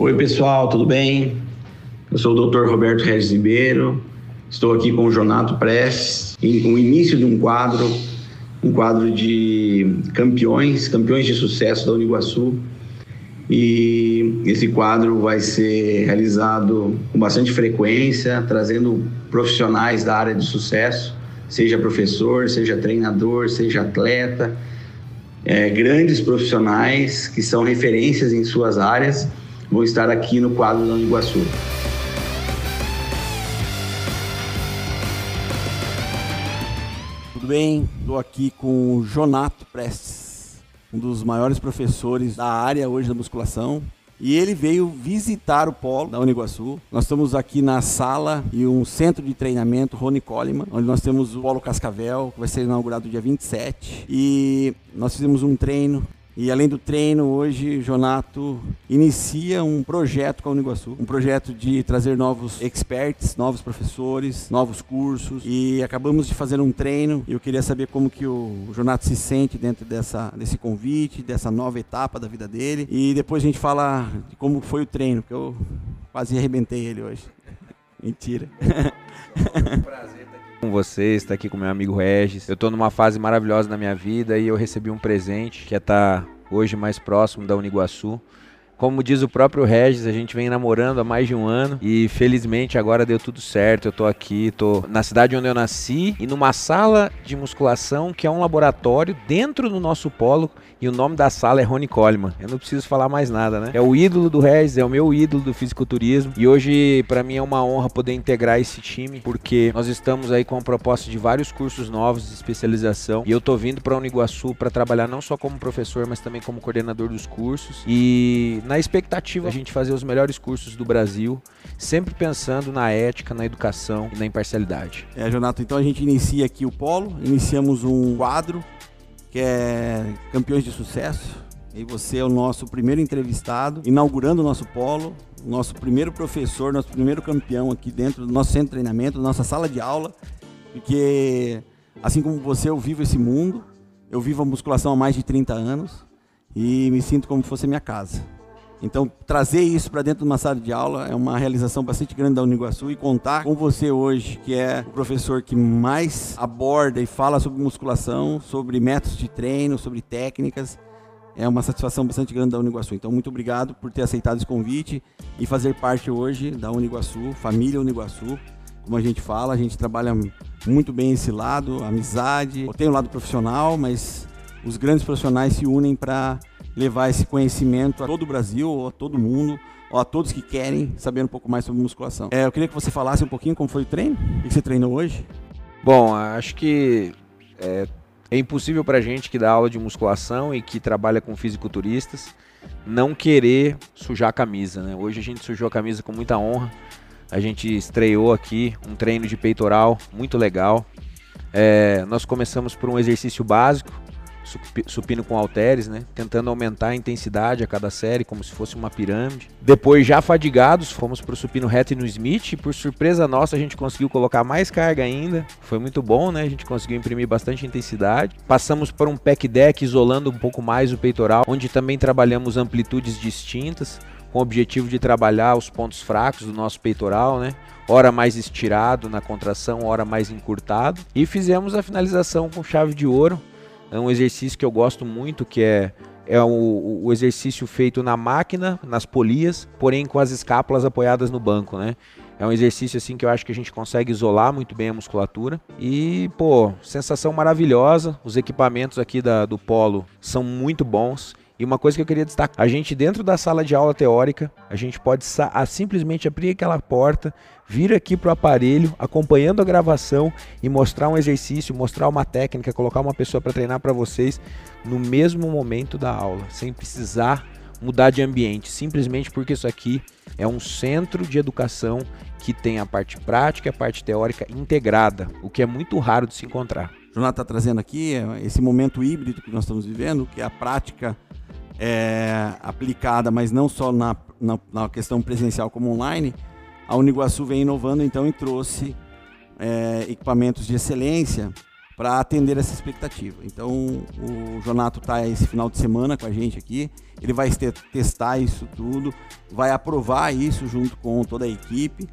Oi, pessoal, tudo bem? Eu sou o Dr. Roberto Regis Ribeiro, estou aqui com o Jonato Prestes, em o início de um quadro, um quadro de campeões, campeões de sucesso da Uniguaçu. E esse quadro vai ser realizado com bastante frequência, trazendo profissionais da área de sucesso, seja professor, seja treinador, seja atleta, é, grandes profissionais que são referências em suas áreas vão estar aqui no quadro da Uniguaçu. Tudo bem? Estou aqui com o Jonato Prestes, um dos maiores professores da área hoje da musculação. E ele veio visitar o polo da Uniguaçu. Nós estamos aqui na sala e um centro de treinamento Rony Coleman, onde nós temos o Polo Cascavel, que vai ser inaugurado dia 27. E nós fizemos um treino e além do treino, hoje Jonato inicia um projeto com a Uniguaçu, um projeto de trazer novos experts, novos professores, novos cursos. E acabamos de fazer um treino. Eu queria saber como que o Jonato se sente dentro dessa, desse convite, dessa nova etapa da vida dele. E depois a gente fala de como foi o treino, porque eu quase arrebentei ele hoje. Mentira. prazer com vocês, estar aqui com meu amigo Regis. Eu estou numa fase maravilhosa na minha vida e eu recebi um presente que é estar tá hoje mais próximo da Uniguaçu. Como diz o próprio Regis, a gente vem namorando há mais de um ano e felizmente agora deu tudo certo. Eu tô aqui, tô na cidade onde eu nasci e numa sala de musculação que é um laboratório dentro do nosso polo e o nome da sala é Rony Coleman. Eu não preciso falar mais nada, né? É o ídolo do Regis, é o meu ídolo do fisiculturismo e hoje para mim é uma honra poder integrar esse time porque nós estamos aí com a proposta de vários cursos novos de especialização e eu tô vindo para Uniguaçu para trabalhar não só como professor, mas também como coordenador dos cursos e na expectativa a gente fazer os melhores cursos do Brasil, sempre pensando na ética, na educação e na imparcialidade. É, Jonato, então a gente inicia aqui o polo, iniciamos um quadro que é Campeões de Sucesso. E você é o nosso primeiro entrevistado, inaugurando o nosso polo, nosso primeiro professor, nosso primeiro campeão aqui dentro do nosso centro de treinamento, nossa sala de aula, porque assim como você, eu vivo esse mundo, eu vivo a musculação há mais de 30 anos e me sinto como se fosse minha casa. Então, trazer isso para dentro de uma sala de aula é uma realização bastante grande da Uniguaçu e contar com você hoje, que é o professor que mais aborda e fala sobre musculação, sobre métodos de treino, sobre técnicas, é uma satisfação bastante grande da Uniguaçu. Então, muito obrigado por ter aceitado esse convite e fazer parte hoje da Uniguaçu, família Uniguaçu. Como a gente fala, a gente trabalha muito bem esse lado, amizade. Tem o lado profissional, mas os grandes profissionais se unem para levar esse conhecimento a todo o Brasil, a todo mundo, a todos que querem saber um pouco mais sobre musculação. É, eu queria que você falasse um pouquinho como foi o treino, o que você treinou hoje. Bom, acho que é, é impossível para gente que dá aula de musculação e que trabalha com fisiculturistas não querer sujar a camisa, né? Hoje a gente sujou a camisa com muita honra. A gente estreou aqui um treino de peitoral muito legal. É, nós começamos por um exercício básico, supino com halteres, né? Tentando aumentar a intensidade a cada série, como se fosse uma pirâmide. Depois, já fadigados, fomos para o supino reto e no Smith. E por surpresa nossa, a gente conseguiu colocar mais carga ainda. Foi muito bom, né? A gente conseguiu imprimir bastante intensidade. Passamos por um pack deck, isolando um pouco mais o peitoral, onde também trabalhamos amplitudes distintas com o objetivo de trabalhar os pontos fracos do nosso peitoral, né? Hora mais estirado na contração, hora mais encurtado. E fizemos a finalização com chave de ouro, é um exercício que eu gosto muito, que é, é o, o exercício feito na máquina, nas polias, porém com as escápulas apoiadas no banco, né? É um exercício assim que eu acho que a gente consegue isolar muito bem a musculatura. E, pô, sensação maravilhosa. Os equipamentos aqui da, do polo são muito bons. E uma coisa que eu queria destacar: a gente, dentro da sala de aula teórica, a gente pode a, simplesmente abrir aquela porta, vir aqui para o aparelho, acompanhando a gravação e mostrar um exercício, mostrar uma técnica, colocar uma pessoa para treinar para vocês no mesmo momento da aula, sem precisar mudar de ambiente, simplesmente porque isso aqui é um centro de educação que tem a parte prática e a parte teórica integrada, o que é muito raro de se encontrar. O Jonathan está trazendo aqui é, esse momento híbrido que nós estamos vivendo, que é a prática é, aplicada, mas não só na, na, na, questão presencial como online, a Uniguaçu vem inovando então e trouxe é, equipamentos de excelência para atender essa expectativa. Então, o Jonato está esse final de semana com a gente aqui. Ele vai testar isso tudo, vai aprovar isso junto com toda a equipe.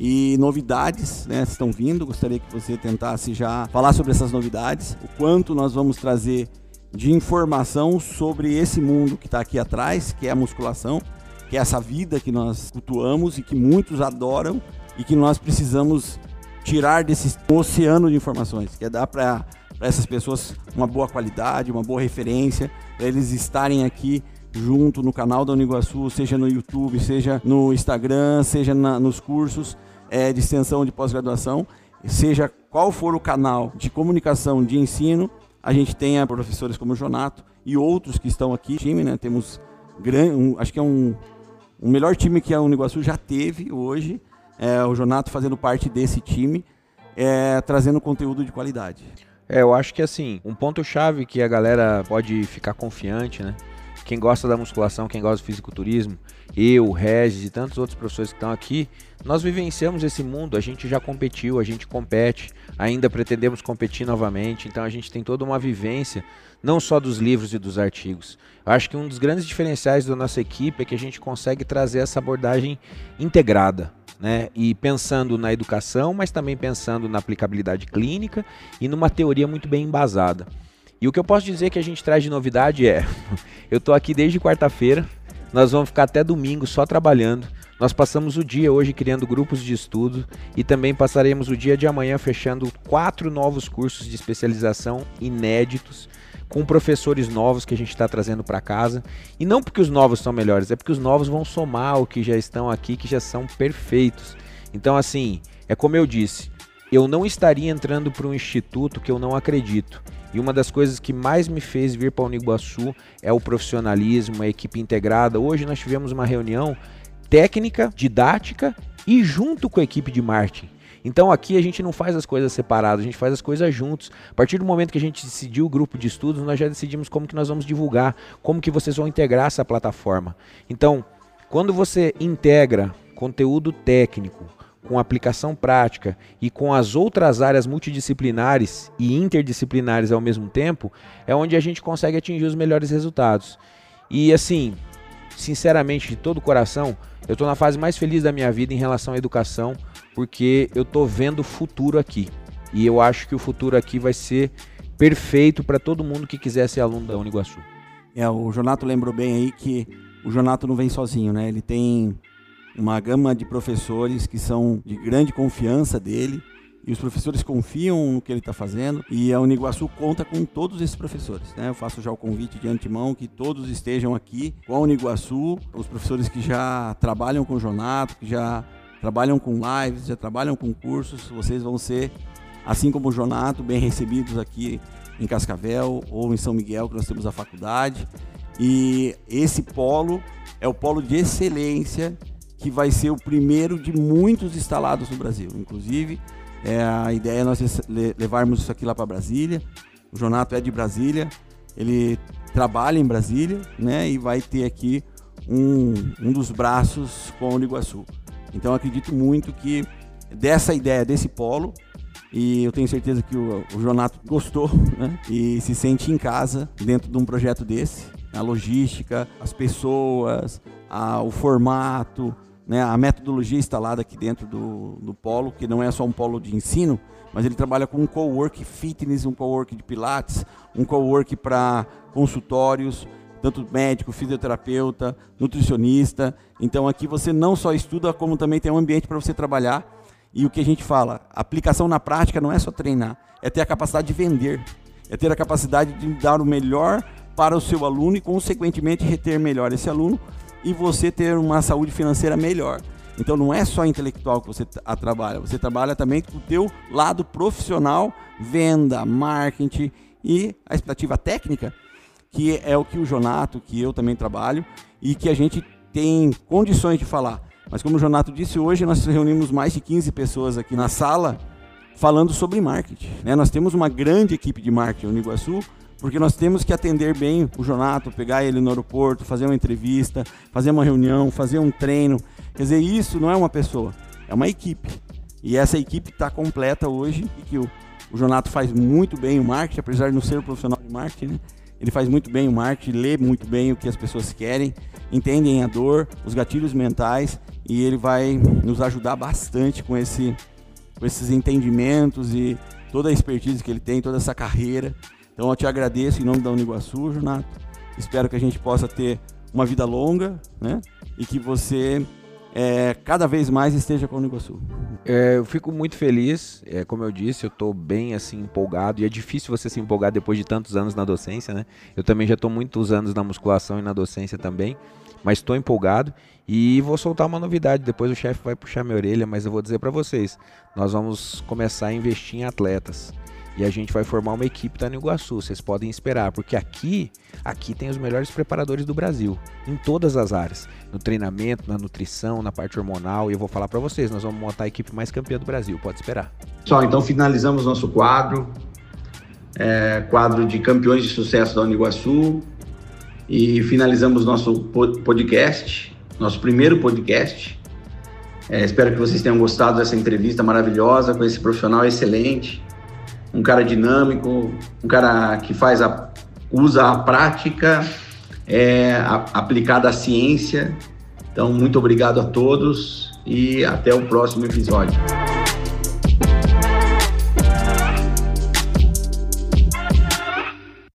E novidades, né, estão vindo. Gostaria que você tentasse já falar sobre essas novidades, o quanto nós vamos trazer de informação sobre esse mundo que está aqui atrás, que é a musculação, que é essa vida que nós cultuamos e que muitos adoram e que nós precisamos tirar desse oceano de informações, que é dar para essas pessoas uma boa qualidade, uma boa referência, para eles estarem aqui junto no canal da Uniguaçu, seja no YouTube, seja no Instagram, seja na, nos cursos é, de extensão de pós-graduação, seja qual for o canal de comunicação, de ensino, a gente tenha professores como o Jonato e outros que estão aqui, time, né? Temos grande, um, acho que é um, o melhor time que a Uniguaçu já teve hoje é, o Jonato fazendo parte desse time, é, trazendo conteúdo de qualidade. É, eu acho que assim, um ponto-chave que a galera pode ficar confiante, né? Quem gosta da musculação, quem gosta do fisiculturismo, eu, Regis e tantos outros professores que estão aqui, nós vivenciamos esse mundo, a gente já competiu, a gente compete, ainda pretendemos competir novamente, então a gente tem toda uma vivência, não só dos livros e dos artigos. Eu acho que um dos grandes diferenciais da nossa equipe é que a gente consegue trazer essa abordagem integrada né? E pensando na educação, mas também pensando na aplicabilidade clínica e numa teoria muito bem embasada. E o que eu posso dizer que a gente traz de novidade é: eu estou aqui desde quarta-feira, nós vamos ficar até domingo só trabalhando. Nós passamos o dia hoje criando grupos de estudo e também passaremos o dia de amanhã fechando quatro novos cursos de especialização inéditos com professores novos que a gente está trazendo para casa. E não porque os novos são melhores, é porque os novos vão somar o que já estão aqui, que já são perfeitos. Então, assim, é como eu disse, eu não estaria entrando para um instituto que eu não acredito. E uma das coisas que mais me fez vir para o Uniguaçu é o profissionalismo, a equipe integrada. Hoje nós tivemos uma reunião técnica, didática e junto com a equipe de marketing. Então aqui a gente não faz as coisas separadas, a gente faz as coisas juntos. A partir do momento que a gente decidiu o grupo de estudos, nós já decidimos como que nós vamos divulgar, como que vocês vão integrar essa plataforma. Então, quando você integra conteúdo técnico com aplicação prática e com as outras áreas multidisciplinares e interdisciplinares ao mesmo tempo, é onde a gente consegue atingir os melhores resultados. E assim, sinceramente, de todo o coração, eu estou na fase mais feliz da minha vida em relação à educação, porque eu estou vendo o futuro aqui. E eu acho que o futuro aqui vai ser perfeito para todo mundo que quiser ser aluno da Uniguaçu. É, o Jonato lembrou bem aí que o Jonato não vem sozinho, né? Ele tem uma gama de professores que são de grande confiança dele e os professores confiam no que ele está fazendo e a Uniguaçu conta com todos esses professores. Né? Eu faço já o convite de antemão que todos estejam aqui com a Uniguaçu, os professores que já trabalham com o Jonato, que já trabalham com lives, já trabalham com cursos, vocês vão ser, assim como o Jonato, bem recebidos aqui em Cascavel ou em São Miguel, que nós temos a faculdade. E esse polo é o polo de excelência que vai ser o primeiro de muitos instalados no Brasil. Inclusive, é, a ideia é nós levarmos isso aqui lá para Brasília. O Jonato é de Brasília, ele trabalha em Brasília, né? E vai ter aqui um, um dos braços com o Iguaçu. Então acredito muito que dessa ideia, desse polo, e eu tenho certeza que o, o Jonato gostou né? e se sente em casa dentro de um projeto desse. A logística, as pessoas, a, o formato, né, a metodologia instalada aqui dentro do, do polo, que não é só um polo de ensino, mas ele trabalha com um co-work fitness, um co-work de pilates, um co-work para consultórios, tanto médico, fisioterapeuta, nutricionista. Então aqui você não só estuda, como também tem um ambiente para você trabalhar. E o que a gente fala, aplicação na prática não é só treinar, é ter a capacidade de vender, é ter a capacidade de dar o melhor para o seu aluno e, consequentemente, reter melhor esse aluno e você ter uma saúde financeira melhor. Então não é só intelectual que você trabalha, você trabalha também com o teu lado profissional, venda, marketing e a expectativa técnica, que é o que o Jonato, que eu também trabalho e que a gente tem condições de falar. Mas como o Jonato disse, hoje nós reunimos mais de 15 pessoas aqui na sala falando sobre marketing. Né? Nós temos uma grande equipe de marketing no Iguaçu, porque nós temos que atender bem o Jonato, pegar ele no aeroporto, fazer uma entrevista, fazer uma reunião, fazer um treino. Quer dizer, isso não é uma pessoa, é uma equipe. E essa equipe está completa hoje e que o, o Jonato faz muito bem o marketing, apesar de não ser um profissional de marketing, né? Ele faz muito bem o marketing, lê muito bem o que as pessoas querem, entendem a dor, os gatilhos mentais e ele vai nos ajudar bastante com, esse, com esses entendimentos e toda a expertise que ele tem, toda essa carreira. Então eu te agradeço em nome da Uniguaçu, Jonato. Espero que a gente possa ter uma vida longa, né? E que você é, cada vez mais esteja com o Uniguaçu. É, eu fico muito feliz, é, como eu disse, eu estou bem assim empolgado e é difícil você se empolgar depois de tantos anos na docência, né? Eu também já estou muitos anos na musculação e na docência também, mas estou empolgado e vou soltar uma novidade. Depois o chefe vai puxar minha orelha, mas eu vou dizer para vocês: nós vamos começar a investir em atletas e a gente vai formar uma equipe da Iguaçu. Vocês podem esperar, porque aqui, aqui tem os melhores preparadores do Brasil, em todas as áreas, no treinamento, na nutrição, na parte hormonal. E eu vou falar para vocês, nós vamos montar a equipe mais campeã do Brasil. Pode esperar. Pessoal, então finalizamos nosso quadro, é, quadro de campeões de sucesso da Uniguaçu e finalizamos nosso podcast, nosso primeiro podcast. É, espero que vocês tenham gostado dessa entrevista maravilhosa com esse profissional excelente um cara dinâmico, um cara que faz a, usa a prática é, a, aplicada à ciência. Então, muito obrigado a todos e até o próximo episódio.